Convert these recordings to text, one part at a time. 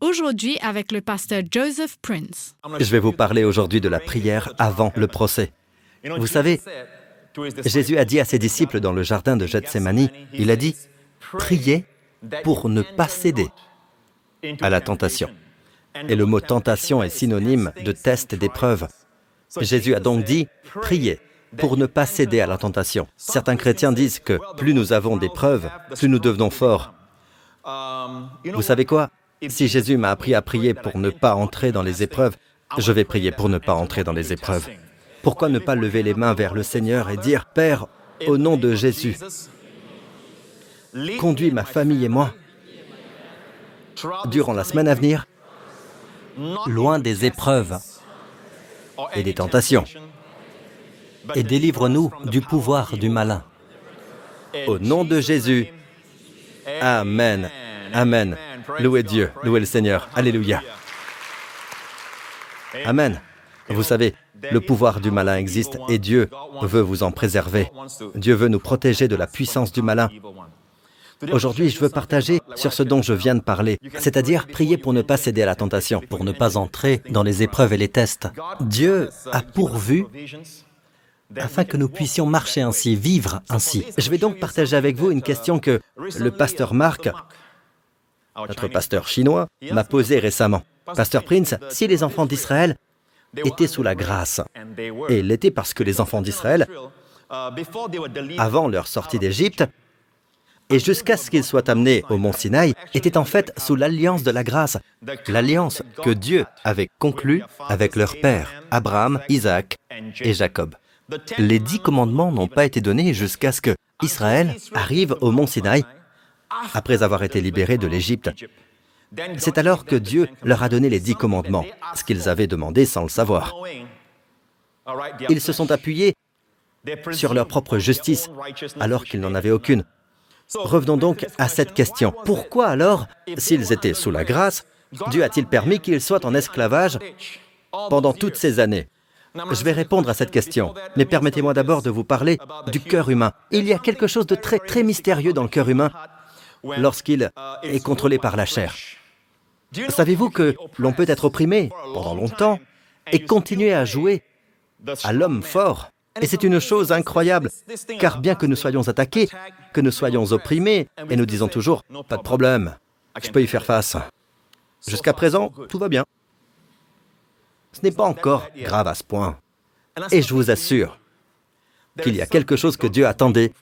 Aujourd'hui avec le pasteur Joseph Prince. Je vais vous parler aujourd'hui de la prière avant le procès. Vous savez, Jésus a dit à ses disciples dans le jardin de Gethsemane, il a dit, priez pour ne pas céder à la tentation. Et le mot tentation est synonyme de test et d'épreuve. Jésus a donc dit, priez pour ne pas céder à la tentation. Certains chrétiens disent que plus nous avons d'épreuves, plus nous devenons forts. Vous savez quoi? Si Jésus m'a appris à prier pour ne pas entrer dans les épreuves, je vais prier pour ne pas entrer dans les épreuves. Pourquoi ne pas lever les mains vers le Seigneur et dire, Père, au nom de Jésus, conduis ma famille et moi durant la semaine à venir, loin des épreuves et des tentations, et délivre-nous du pouvoir du malin. Au nom de Jésus, Amen. Amen. Louez Dieu, louez le Seigneur. Alléluia. Amen. Vous savez, le pouvoir du malin existe et Dieu veut vous en préserver. Dieu veut nous protéger de la puissance du malin. Aujourd'hui, je veux partager sur ce dont je viens de parler, c'est-à-dire prier pour ne pas céder à la tentation, pour ne pas entrer dans les épreuves et les tests. Dieu a pourvu afin que nous puissions marcher ainsi, vivre ainsi. Je vais donc partager avec vous une question que le pasteur Marc, notre pasteur chinois, m'a posée récemment. Pasteur Prince, si les enfants d'Israël étaient sous la grâce, et l'étaient parce que les enfants d'Israël, avant leur sortie d'Égypte, et jusqu'à ce qu'ils soient amenés au mont Sinaï, étaient en fait sous l'alliance de la grâce, l'alliance que Dieu avait conclue avec leur père, Abraham, Isaac et Jacob. Les dix commandements n'ont pas été donnés jusqu'à ce que Israël arrive au mont Sinaï après avoir été libéré de l'Égypte. C'est alors que Dieu leur a donné les dix commandements, ce qu'ils avaient demandé sans le savoir. Ils se sont appuyés sur leur propre justice alors qu'ils n'en avaient aucune. Revenons donc à cette question. Pourquoi alors, s'ils étaient sous la grâce, Dieu a-t-il permis qu'ils soient en esclavage pendant toutes ces années? Je vais répondre à cette question, mais permettez-moi d'abord de vous parler du cœur humain. Il y a quelque chose de très très mystérieux dans le cœur humain lorsqu'il est contrôlé par la chair. Savez-vous que l'on peut être opprimé pendant longtemps et continuer à jouer à l'homme fort? Et c'est une chose incroyable, car bien que nous soyons attaqués, que nous soyons opprimés, et nous disons toujours, pas de problème, je peux y faire face. Jusqu'à présent, tout va bien. Ce n'est pas encore grave à ce point. Et je vous assure qu'il y a quelque chose que Dieu attendait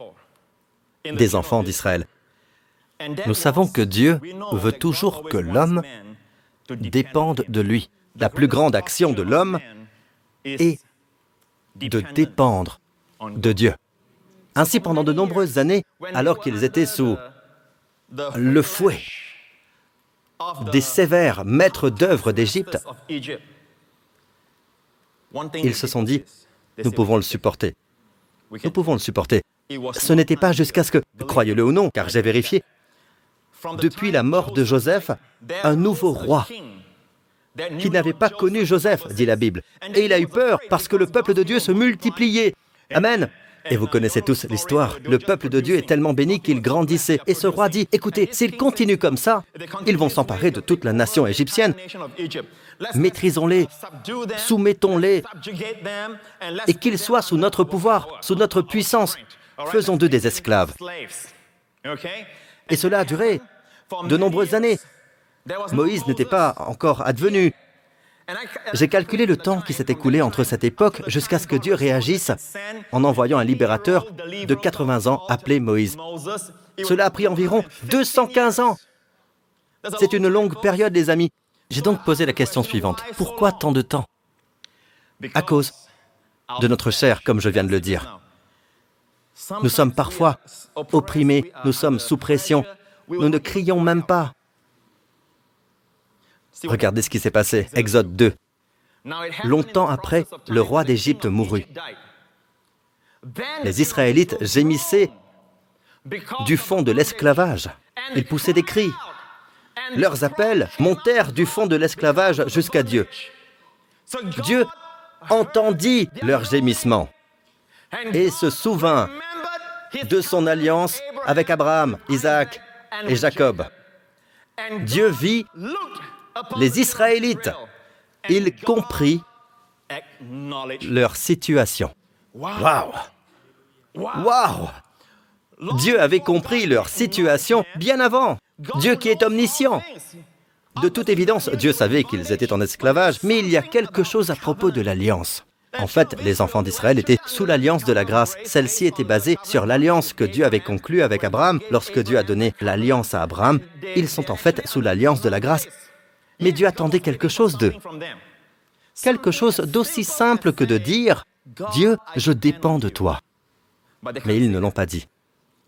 des enfants d'Israël. Nous savons que Dieu veut toujours que l'homme dépende de lui. La plus grande action de l'homme est de dépendre de Dieu. Ainsi, pendant de nombreuses années, alors qu'ils étaient sous le fouet des sévères maîtres d'œuvre d'Égypte, ils se sont dit, nous pouvons le supporter. Nous pouvons le supporter. Ce n'était pas jusqu'à ce que, croyez-le ou non, car j'ai vérifié, depuis la mort de Joseph, un nouveau roi qui n'avait pas connu Joseph, dit la Bible. Et il a eu peur parce que le peuple de Dieu se multipliait. Amen. Et vous connaissez tous l'histoire. Le peuple de Dieu est tellement béni qu'il grandissait. Et ce roi dit, écoutez, s'ils continuent comme ça, ils vont s'emparer de toute la nation égyptienne. Maîtrisons-les, soumettons-les, et qu'ils soient sous notre pouvoir, sous notre puissance. Faisons d'eux des esclaves. Et cela a duré de nombreuses années. Moïse n'était pas encore advenu. J'ai calculé le temps qui s'est écoulé entre cette époque jusqu'à ce que Dieu réagisse en envoyant un libérateur de 80 ans appelé Moïse. Cela a pris environ 215 ans. C'est une longue période, les amis. J'ai donc posé la question suivante. Pourquoi tant de temps? À cause de notre chair, comme je viens de le dire. Nous sommes parfois opprimés, nous sommes sous pression, nous ne crions même pas. Regardez ce qui s'est passé. Exode 2. Longtemps après, le roi d'Égypte mourut. Les Israélites gémissaient du fond de l'esclavage. Ils poussaient des cris. Leurs appels montèrent du fond de l'esclavage jusqu'à Dieu. Dieu entendit leurs gémissements et se souvint de son alliance avec Abraham, Isaac et Jacob. Dieu vit les Israélites. Il comprit leur situation. Waouh Waouh Dieu avait compris leur situation bien avant. Dieu qui est omniscient. De toute évidence, Dieu savait qu'ils étaient en esclavage, mais il y a quelque chose à propos de l'alliance. En fait, les enfants d'Israël étaient sous l'alliance de la grâce. Celle-ci était basée sur l'alliance que Dieu avait conclue avec Abraham. Lorsque Dieu a donné l'alliance à Abraham, ils sont en fait sous l'alliance de la grâce. Mais Dieu attendait quelque chose d'eux. Quelque chose d'aussi simple que de dire, Dieu, je dépends de toi. Mais ils ne l'ont pas dit.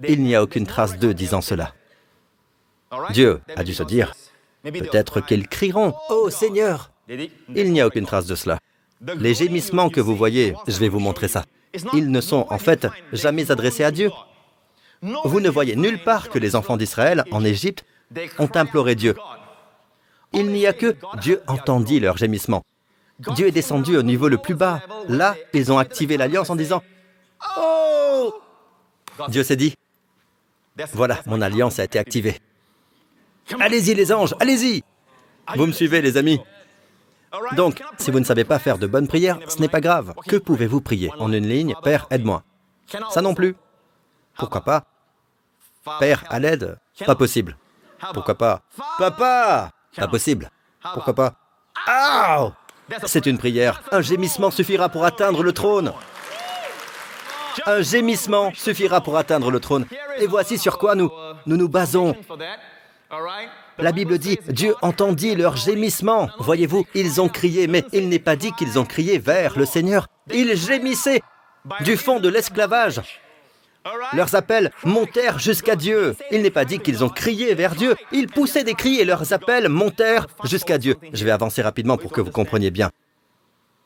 Il n'y a aucune trace d'eux disant cela. Dieu a dû se dire, peut-être qu'ils crieront, Oh Seigneur Il n'y a aucune trace de cela. Les gémissements que vous voyez, je vais vous montrer ça. Ils ne sont en fait jamais adressés à Dieu. Vous ne voyez nulle part que les enfants d'Israël, en Égypte, ont imploré Dieu. Il n'y a que Dieu entendit leurs gémissements. Dieu est descendu au niveau le plus bas. Là, ils ont activé l'alliance en disant Oh Dieu s'est dit Voilà, mon alliance a été activée. Allez-y les anges, allez-y Vous me suivez les amis? Donc, si vous ne savez pas faire de bonnes prières, ce n'est pas grave. Que pouvez-vous prier En une ligne, Père, aide-moi. Ça non plus. Pourquoi pas? Père, à l'aide Pas possible. Pourquoi pas? Papa Pas possible. Pourquoi pas? Ah C'est une prière. Un gémissement suffira pour atteindre le trône. Un gémissement suffira pour atteindre le trône. Et voici sur quoi nous nous, nous basons. La Bible dit, Dieu entendit leurs gémissements. Voyez-vous, ils ont crié, mais il n'est pas dit qu'ils ont crié vers le Seigneur. Ils gémissaient du fond de l'esclavage. Leurs appels montèrent jusqu'à Dieu. Il n'est pas dit qu'ils ont crié vers Dieu. Ils poussaient des cris et leurs appels montèrent jusqu'à Dieu. Je vais avancer rapidement pour que vous compreniez bien.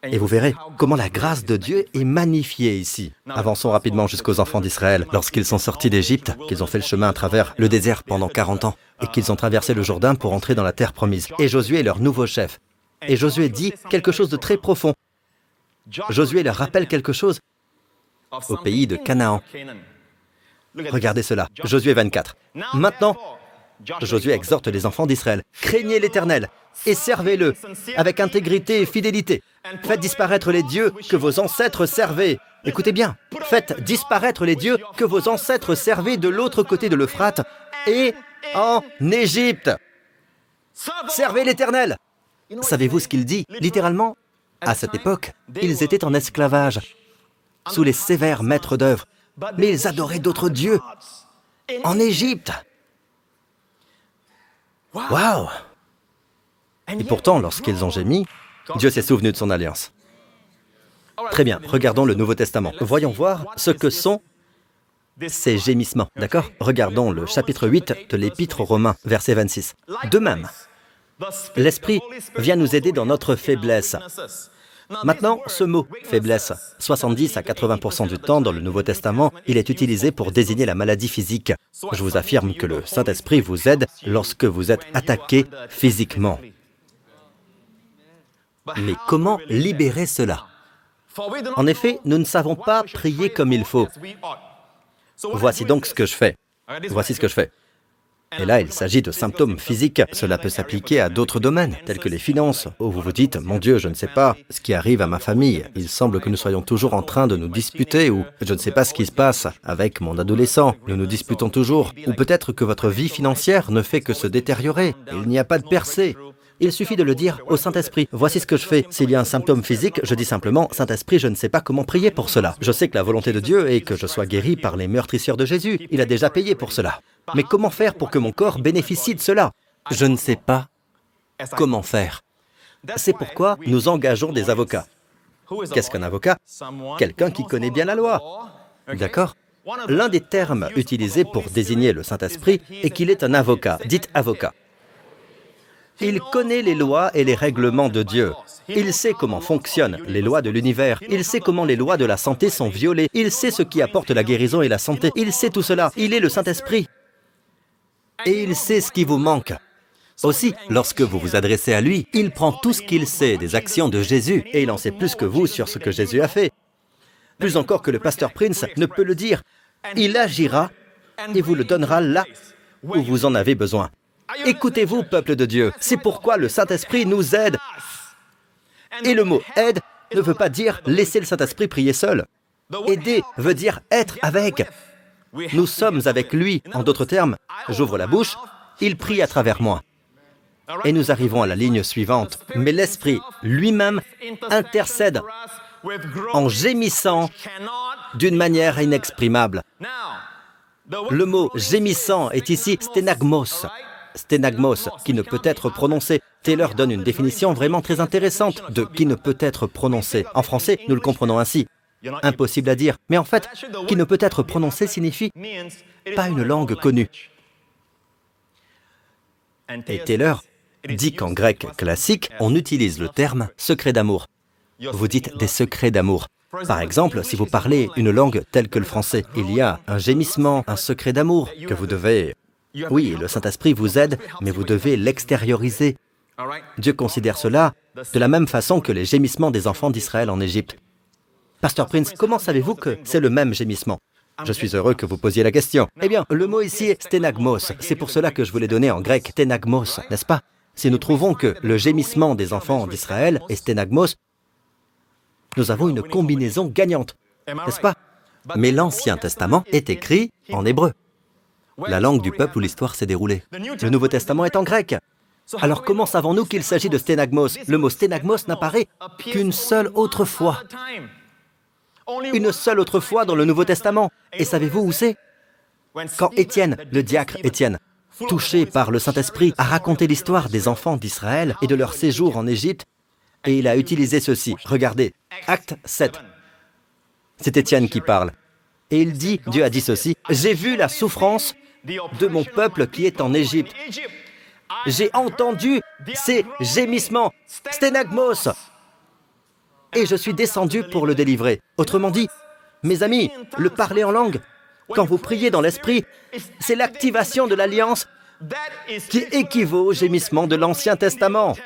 Et vous verrez comment la grâce de Dieu est magnifiée ici. Avançons rapidement jusqu'aux enfants d'Israël. Lorsqu'ils sont sortis d'Égypte, qu'ils ont fait le chemin à travers le désert pendant 40 ans, et qu'ils ont traversé le Jourdain pour entrer dans la terre promise. Et Josué est leur nouveau chef. Et Josué dit quelque chose de très profond. Josué leur rappelle quelque chose au pays de Canaan. Regardez cela, Josué 24. Maintenant, Josué exhorte les enfants d'Israël, craignez l'Éternel et servez-le avec intégrité et fidélité. Faites disparaître les dieux que vos ancêtres servaient. Écoutez bien, faites disparaître les dieux que vos ancêtres servaient de l'autre côté de l'Euphrate et en Égypte. Servez l'Éternel. Savez-vous ce qu'il dit? Littéralement, à cette époque, ils étaient en esclavage, sous les sévères maîtres d'œuvre, mais ils adoraient d'autres dieux en Égypte. Waouh Et pourtant, lorsqu'ils ont gémi, Dieu s'est souvenu de son alliance. Très bien, regardons le Nouveau Testament. Voyons voir ce que sont ces gémissements. D'accord Regardons le chapitre 8 de l'Épître aux Romains, verset 26. De même, l'Esprit vient nous aider dans notre faiblesse. Maintenant, ce mot faiblesse, 70 à 80% du temps dans le Nouveau Testament, il est utilisé pour désigner la maladie physique. Je vous affirme que le Saint-Esprit vous aide lorsque vous êtes attaqué physiquement. Mais comment libérer cela? En effet, nous ne savons pas prier comme il faut. Voici donc ce que je fais. Voici ce que je fais. Et là, il s'agit de symptômes physiques. Cela peut s'appliquer à d'autres domaines, tels que les finances, où vous vous dites, mon Dieu, je ne sais pas ce qui arrive à ma famille. Il semble que nous soyons toujours en train de nous disputer, ou je ne sais pas ce qui se passe avec mon adolescent. Nous nous disputons toujours. Ou peut-être que votre vie financière ne fait que se détériorer. Il n'y a pas de percée. Il suffit de le dire au Saint-Esprit. Voici ce que je fais. S'il y a un symptôme physique, je dis simplement, Saint-Esprit, je ne sais pas comment prier pour cela. Je sais que la volonté de Dieu est que je sois guéri par les meurtrisseurs de Jésus. Il a déjà payé pour cela. Mais comment faire pour que mon corps bénéficie de cela? Je ne sais pas comment faire. C'est pourquoi nous engageons des avocats. Qu'est-ce qu'un avocat? Quelqu'un qui connaît bien la loi. D'accord? L'un des termes utilisés pour désigner le Saint-Esprit est qu'il est un avocat. Dites avocat. Il connaît les lois et les règlements de Dieu. Il sait comment fonctionnent les lois de l'univers. Il sait comment les lois de la santé sont violées. Il sait ce qui apporte la guérison et la santé. Il sait tout cela. Il est le Saint-Esprit. Et il sait ce qui vous manque. Aussi, lorsque vous vous adressez à lui, il prend tout ce qu'il sait des actions de Jésus et il en sait plus que vous sur ce que Jésus a fait. Plus encore que le pasteur Prince ne peut le dire. Il agira et vous le donnera là où vous en avez besoin. Écoutez-vous, peuple de Dieu, c'est pourquoi le Saint-Esprit nous aide. Et le mot aide ne veut pas dire laisser le Saint-Esprit prier seul. Aider veut dire être avec. Nous sommes avec lui. En d'autres termes, j'ouvre la bouche, il prie à travers moi. Et nous arrivons à la ligne suivante. Mais l'Esprit lui-même intercède en gémissant d'une manière inexprimable. Le mot gémissant est ici sténagmos. Sténagmos, qui ne peut être prononcé. Taylor donne une définition vraiment très intéressante de qui ne peut être prononcé. En français, nous le comprenons ainsi. Impossible à dire, mais en fait, qui ne peut être prononcé signifie pas une langue connue. Et Taylor dit qu'en grec classique, on utilise le terme secret d'amour. Vous dites des secrets d'amour. Par exemple, si vous parlez une langue telle que le français, il y a un gémissement, un secret d'amour que vous devez... Oui, le Saint-Esprit vous aide, mais vous devez l'extérioriser. Dieu considère cela de la même façon que les gémissements des enfants d'Israël en Égypte. Pasteur Prince, comment savez-vous que c'est le même gémissement? Je suis heureux que vous posiez la question. Eh bien, le mot ici est sténagmos. C'est pour cela que je vous l'ai donné en grec, sténagmos, n'est-ce pas? Si nous trouvons que le gémissement des enfants d'Israël est sténagmos, nous avons une combinaison gagnante, n'est-ce pas? Mais l'Ancien Testament est écrit en hébreu, la langue du peuple où l'histoire s'est déroulée. Le Nouveau Testament est en grec. Alors comment savons-nous qu'il s'agit de sténagmos Le mot sténagmos n'apparaît qu'une seule autre fois. Une seule autre fois dans le Nouveau Testament. Et savez-vous où c'est? Quand Étienne, le diacre Étienne, touché par le Saint-Esprit, a raconté l'histoire des enfants d'Israël et de leur séjour en Égypte, et il a utilisé ceci. Regardez, acte 7. C'est Étienne qui parle. Et il dit, Dieu a dit ceci, J'ai vu la souffrance de mon peuple qui est en Égypte. J'ai entendu ces gémissements, sténagmos, et je suis descendu pour le délivrer. Autrement dit, mes amis, le parler en langue, quand vous priez dans l'esprit, c'est l'activation de l'alliance qui équivaut au gémissement de l'Ancien Testament.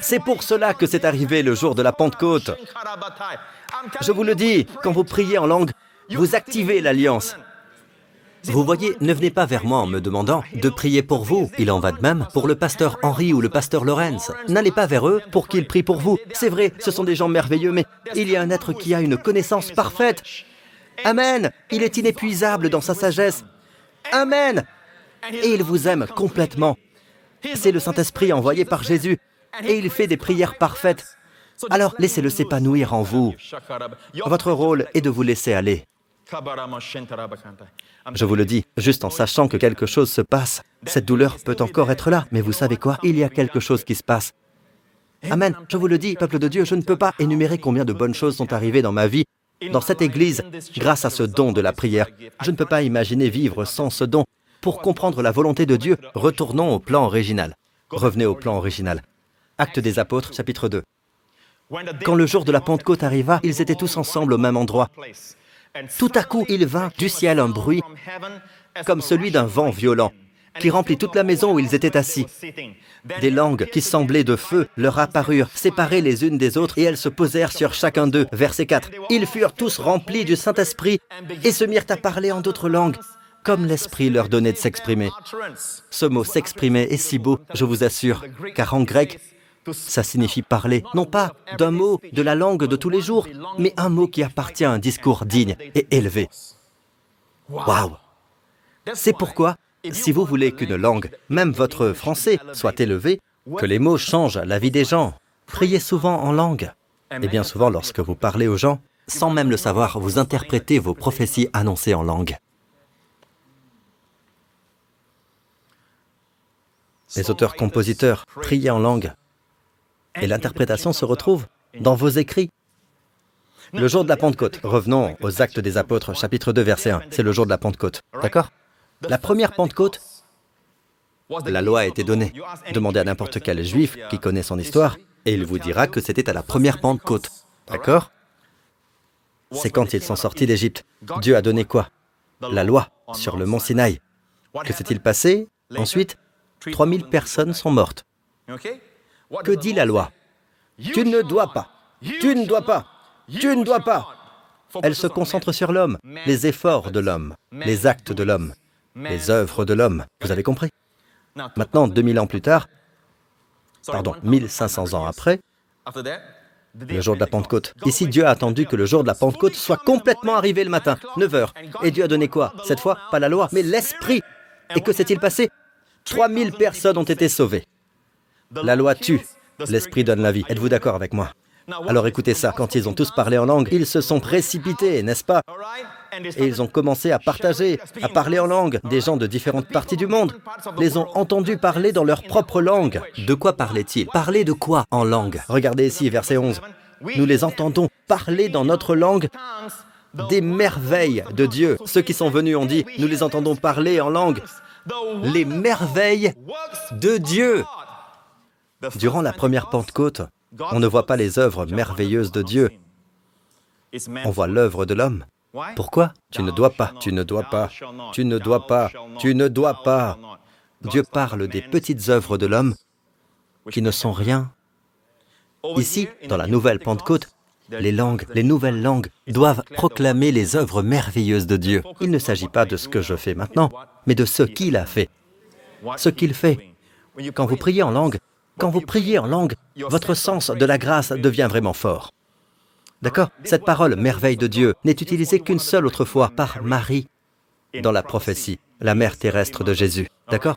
C'est pour cela que c'est arrivé le jour de la Pentecôte. Je vous le dis, quand vous priez en langue, vous activez l'alliance. Vous voyez, ne venez pas vers moi en me demandant de prier pour vous. Il en va de même pour le pasteur Henri ou le pasteur Lorenz. N'allez pas vers eux pour qu'ils prient pour vous. C'est vrai, ce sont des gens merveilleux, mais il y a un être qui a une connaissance parfaite. Amen. Il est inépuisable dans sa sagesse. Amen. Et il vous aime complètement. C'est le Saint-Esprit envoyé par Jésus et il fait des prières parfaites. Alors laissez-le s'épanouir en vous. Votre rôle est de vous laisser aller. Je vous le dis, juste en sachant que quelque chose se passe, cette douleur peut encore être là, mais vous savez quoi? Il y a quelque chose qui se passe. Amen. Je vous le dis, peuple de Dieu, je ne peux pas énumérer combien de bonnes choses sont arrivées dans ma vie, dans cette Église, grâce à ce don de la prière. Je ne peux pas imaginer vivre sans ce don. Pour comprendre la volonté de Dieu, retournons au plan original. Revenez au plan original. Acte des Apôtres, chapitre 2. Quand le jour de la Pentecôte arriva, ils étaient tous ensemble au même endroit. Tout à coup, il vint du ciel un bruit comme celui d'un vent violent qui remplit toute la maison où ils étaient assis. Des langues qui semblaient de feu leur apparurent, séparées les unes des autres, et elles se posèrent sur chacun d'eux. Verset 4. Ils furent tous remplis du Saint-Esprit et se mirent à parler en d'autres langues, comme l'Esprit leur donnait de s'exprimer. Ce mot s'exprimer est si beau, je vous assure, car en grec, ça signifie parler, non pas d'un mot de la langue de tous les jours, mais un mot qui appartient à un discours digne et élevé. Waouh C'est pourquoi, si vous voulez qu'une langue, même votre français, soit élevé, que les mots changent la vie des gens, priez souvent en langue. Et bien souvent, lorsque vous parlez aux gens, sans même le savoir, vous interprétez vos prophéties annoncées en langue. Les auteurs-compositeurs, priez en langue. Et l'interprétation se retrouve dans vos écrits. Le jour de la Pentecôte, revenons aux actes des apôtres, chapitre 2, verset 1, c'est le jour de la Pentecôte, d'accord? La première Pentecôte, la loi a été donnée. Demandez à n'importe quel juif qui connaît son histoire, et il vous dira que c'était à la première Pentecôte, d'accord? C'est quand ils sont sortis d'Égypte. Dieu a donné quoi? La loi sur le mont Sinaï. Que s'est-il passé? Ensuite, 3000 personnes sont mortes. Que dit la loi Tu ne dois pas. Tu ne dois pas. Tu ne dois pas. Elle se concentre sur l'homme, les efforts de l'homme, les actes de l'homme. les œuvres de l'homme. Vous avez compris Maintenant, 2000 ans plus tard, pardon, 1500 ans après, le jour de la Pentecôte. Ici, Dieu a attendu que le jour de la Pentecôte soit complètement arrivé le matin, 9 heures. Et Dieu a donné quoi Cette fois, pas la loi, mais l'Esprit. Et que s'est-il passé 3000 personnes ont été sauvées. La loi tue, l'Esprit donne la vie. Êtes-vous d'accord avec moi? Alors écoutez ça, quand ils ont tous parlé en langue, ils se sont précipités, n'est-ce pas? Et ils ont commencé à partager, à parler en langue. Des gens de différentes parties du monde les ont entendus parler dans leur propre langue. De quoi parlaient-ils? Parler de quoi en langue? Regardez ici, verset 11. Nous les entendons parler dans notre langue des merveilles de Dieu. Ceux qui sont venus ont dit, nous les entendons parler en langue. Les merveilles de Dieu. Durant la première Pentecôte, on ne voit pas les œuvres merveilleuses de Dieu. On voit l'œuvre de l'homme. Pourquoi? Tu ne dois pas, tu ne dois pas, tu ne dois pas, tu ne dois pas. Dieu parle des petites œuvres de l'homme qui ne sont rien. Ici, dans la nouvelle Pentecôte, les langues, les nouvelles langues doivent proclamer les œuvres merveilleuses de Dieu. Il ne s'agit pas de ce que je fais maintenant, mais de ce qu'il a fait. Ce qu'il fait. Quand vous priez en langue, quand vous priez en langue, votre sens de la grâce devient vraiment fort. D'accord Cette parole, merveille de Dieu, n'est utilisée qu'une seule autre fois par Marie dans la prophétie, la mère terrestre de Jésus. D'accord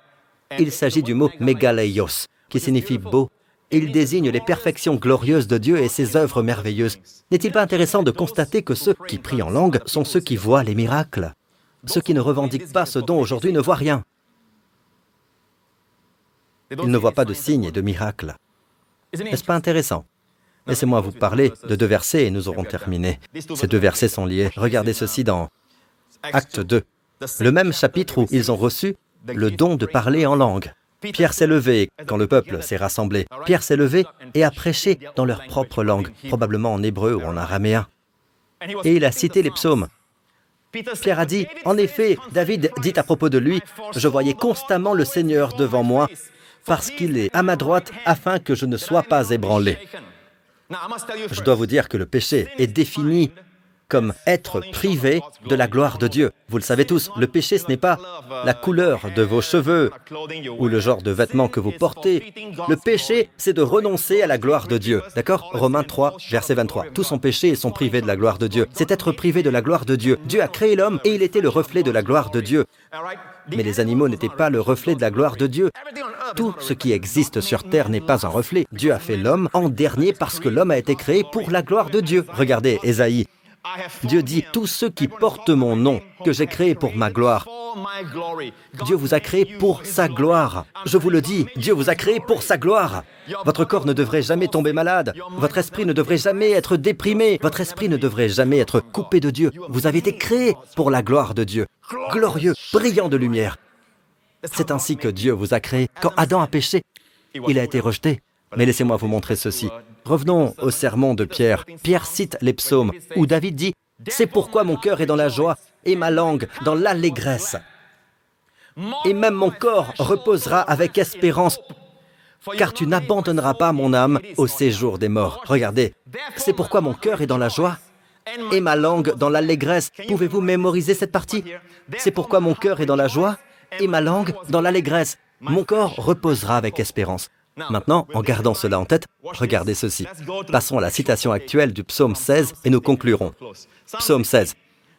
Il s'agit du mot mégaleios, qui signifie beau. Il désigne les perfections glorieuses de Dieu et ses œuvres merveilleuses. N'est-il pas intéressant de constater que ceux qui prient en langue sont ceux qui voient les miracles? Ceux qui ne revendiquent pas ce don aujourd'hui ne voient rien. Ils ne voient pas de signes et de miracles. N'est-ce pas intéressant? Laissez-moi vous parler de deux versets et nous aurons terminé. Ces deux versets sont liés. Regardez ceci dans Acte 2, le même chapitre où ils ont reçu le don de parler en langue. Pierre s'est levé quand le peuple s'est rassemblé. Pierre s'est levé et a prêché dans leur propre langue, probablement en hébreu ou en araméen. Et il a cité les psaumes. Pierre a dit, en effet, David dit à propos de lui, je voyais constamment le Seigneur devant moi parce qu'il est à ma droite afin que je ne sois pas ébranlé. Je dois vous dire que le péché est défini comme être privé de la gloire de Dieu. Vous le savez tous, le péché, ce n'est pas la couleur de vos cheveux ou le genre de vêtements que vous portez. Le péché, c'est de renoncer à la gloire de Dieu. D'accord? Romains 3, verset 23. Tous son péché et sont privés de la gloire de Dieu. C'est être privé de la gloire de Dieu. Dieu a créé l'homme et il était le reflet de la gloire de Dieu. Mais les animaux n'étaient pas le reflet de la gloire de Dieu. Tout ce qui existe sur Terre n'est pas un reflet. Dieu a fait l'homme en dernier parce que l'homme a été créé pour la gloire de Dieu. Regardez Ésaïe. Dieu dit, tous ceux qui portent mon nom, que j'ai créé pour ma gloire, Dieu vous a créé pour sa gloire. Je vous le dis, Dieu vous a créé pour sa gloire. Votre corps ne devrait jamais tomber malade. Votre esprit ne devrait jamais être déprimé. Votre esprit ne devrait jamais être coupé de Dieu. Vous avez été créé pour la gloire de Dieu. Glorieux, brillant de lumière. C'est ainsi que Dieu vous a créé. Quand Adam a péché, il a été rejeté. Mais laissez-moi vous montrer ceci. Revenons au sermon de Pierre. Pierre cite les psaumes où David dit C'est pourquoi mon cœur est dans la joie et ma langue dans l'allégresse. Et même mon corps reposera avec espérance, car tu n'abandonneras pas mon âme au séjour des morts. Regardez, c'est pourquoi mon cœur est dans la joie et ma langue dans l'allégresse. Pouvez-vous mémoriser cette partie? C'est pourquoi mon cœur est dans la joie et ma langue dans l'allégresse. Mon corps reposera avec espérance. Maintenant, en gardant cela en tête, regardez ceci. Passons à la citation actuelle du psaume 16 et nous conclurons. Psaume 16.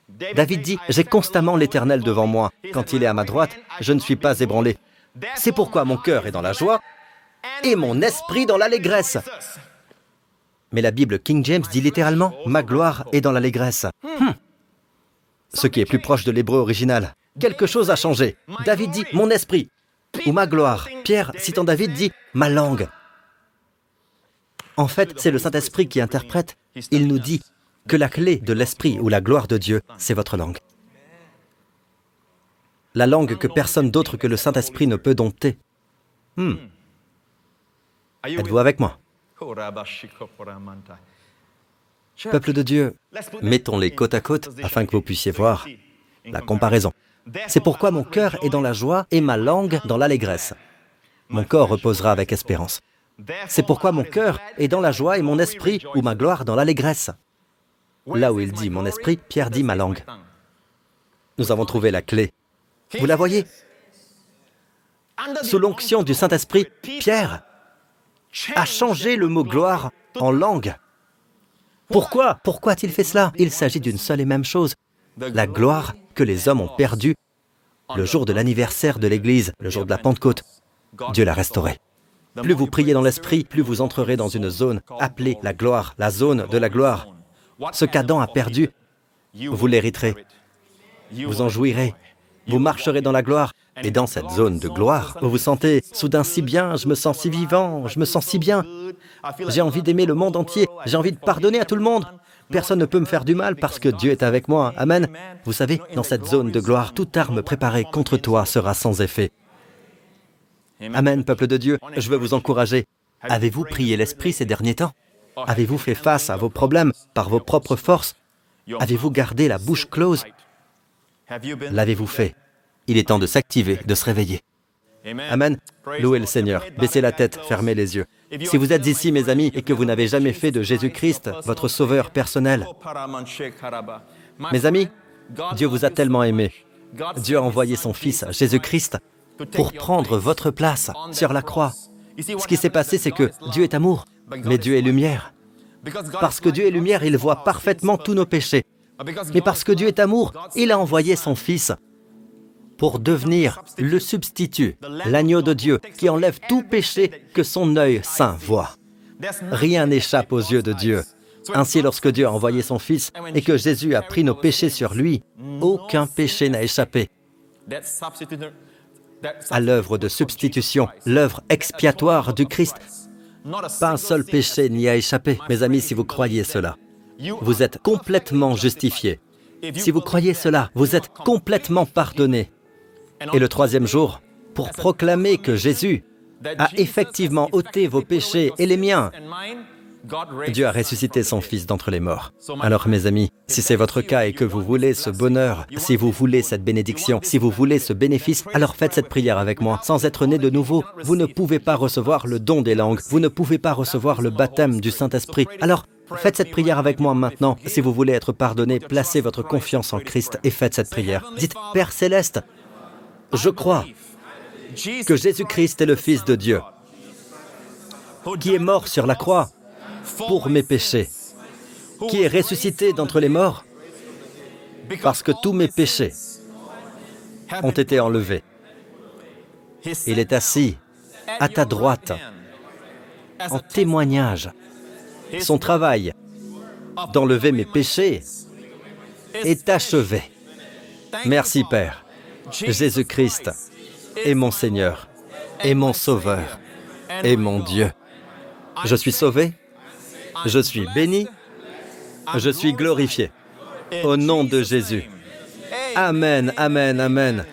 David dit, J'ai constamment l'Éternel devant moi. Quand il est à ma droite, je ne suis pas ébranlé. C'est pourquoi mon cœur est dans la joie et mon esprit dans l'allégresse. Mais la Bible King James dit littéralement, Ma gloire est dans l'allégresse. Hmm. Ce qui est plus proche de l'hébreu original. Quelque chose a changé. David dit, Mon esprit ou ma gloire. Pierre, citant David, dit ma langue. En fait, c'est le Saint-Esprit qui interprète. Il nous dit que la clé de l'Esprit ou la gloire de Dieu, c'est votre langue. La langue que personne d'autre que le Saint-Esprit ne peut dompter. Hmm. Êtes-vous avec moi? Peuple de Dieu, mettons-les côte à côte afin que vous puissiez voir la comparaison. C'est pourquoi mon cœur est dans la joie et ma langue dans l'allégresse. Mon corps reposera avec espérance. C'est pourquoi mon cœur est dans la joie et mon esprit ou ma gloire dans l'allégresse. Là où il dit mon esprit, Pierre dit ma langue. Nous avons trouvé la clé Vous la voyez? Sous l'onction du Saint-Esprit, Pierre a changé le mot gloire en langue. Pourquoi? Pourquoi a-t-il fait cela? Il s'agit d'une seule et même chose, la gloire que les hommes ont perdue le jour de l'anniversaire de l'Église, le jour de la Pentecôte. Dieu l'a restaurée. Plus vous priez dans l'Esprit, plus vous entrerez dans une zone appelée la gloire, la zone de la gloire. Ce qu'Adam a perdu, vous l'hériterez. Vous en jouirez. Vous marcherez dans la gloire. Et dans cette zone de gloire, vous vous sentez soudain si bien, je me sens si vivant, je me sens si bien. J'ai envie d'aimer le monde entier, j'ai envie de pardonner à tout le monde. Personne ne peut me faire du mal parce que Dieu est avec moi. Amen. Vous savez, dans cette zone de gloire, toute arme préparée contre toi sera sans effet. Amen, peuple de Dieu, je veux vous encourager. Avez-vous prié l'Esprit ces derniers temps? Avez-vous fait face à vos problèmes par vos propres forces? Avez-vous gardé la bouche close? L'avez-vous fait? Il est temps de s'activer, de se réveiller. Amen. Louez le Seigneur. Baissez la tête, fermez les yeux. Si vous êtes ici, mes amis, et que vous n'avez jamais fait de Jésus-Christ votre sauveur personnel, mes amis, Dieu vous a tellement aimé. Dieu a envoyé son Fils, Jésus-Christ, pour prendre votre place sur la croix. Ce qui s'est passé, c'est que Dieu est amour, mais Dieu est lumière. Parce que Dieu est lumière, il voit parfaitement tous nos péchés. Mais parce que Dieu est amour, il a envoyé son Fils pour devenir le substitut, l'agneau de Dieu qui enlève tout péché que son œil saint voit. Rien n'échappe aux yeux de Dieu. Ainsi, lorsque Dieu a envoyé son Fils et que Jésus a pris nos péchés sur lui, aucun péché n'a échappé à l'œuvre de substitution, l'œuvre expiatoire du Christ. Pas un seul péché n'y a échappé. Mes amis, si vous croyez cela, vous êtes complètement justifiés. Si vous croyez cela, vous êtes complètement pardonnés. Et le troisième jour, pour proclamer que Jésus a effectivement ôté vos péchés et les miens, Dieu a ressuscité son Fils d'entre les morts. Alors mes amis, si c'est votre cas et que vous voulez ce bonheur, si vous voulez cette bénédiction, si vous voulez ce bénéfice, alors faites cette prière avec moi. Sans être né de nouveau, vous ne pouvez pas recevoir le don des langues, vous ne pouvez pas recevoir le baptême du Saint-Esprit. Alors Faites cette prière avec moi maintenant. Si vous voulez être pardonné, placez votre confiance en Christ et faites cette prière. Dites, Père céleste, je crois que Jésus-Christ est le Fils de Dieu, qui est mort sur la croix pour mes péchés, qui est ressuscité d'entre les morts parce que tous mes péchés ont été enlevés. Il est assis à ta droite en témoignage. Son travail d'enlever mes péchés est achevé. Merci Père. Jésus-Christ est mon Seigneur, est mon Sauveur, est mon Dieu. Je suis sauvé je suis béni, je suis glorifié. Au nom de Jésus. Amen, amen, amen.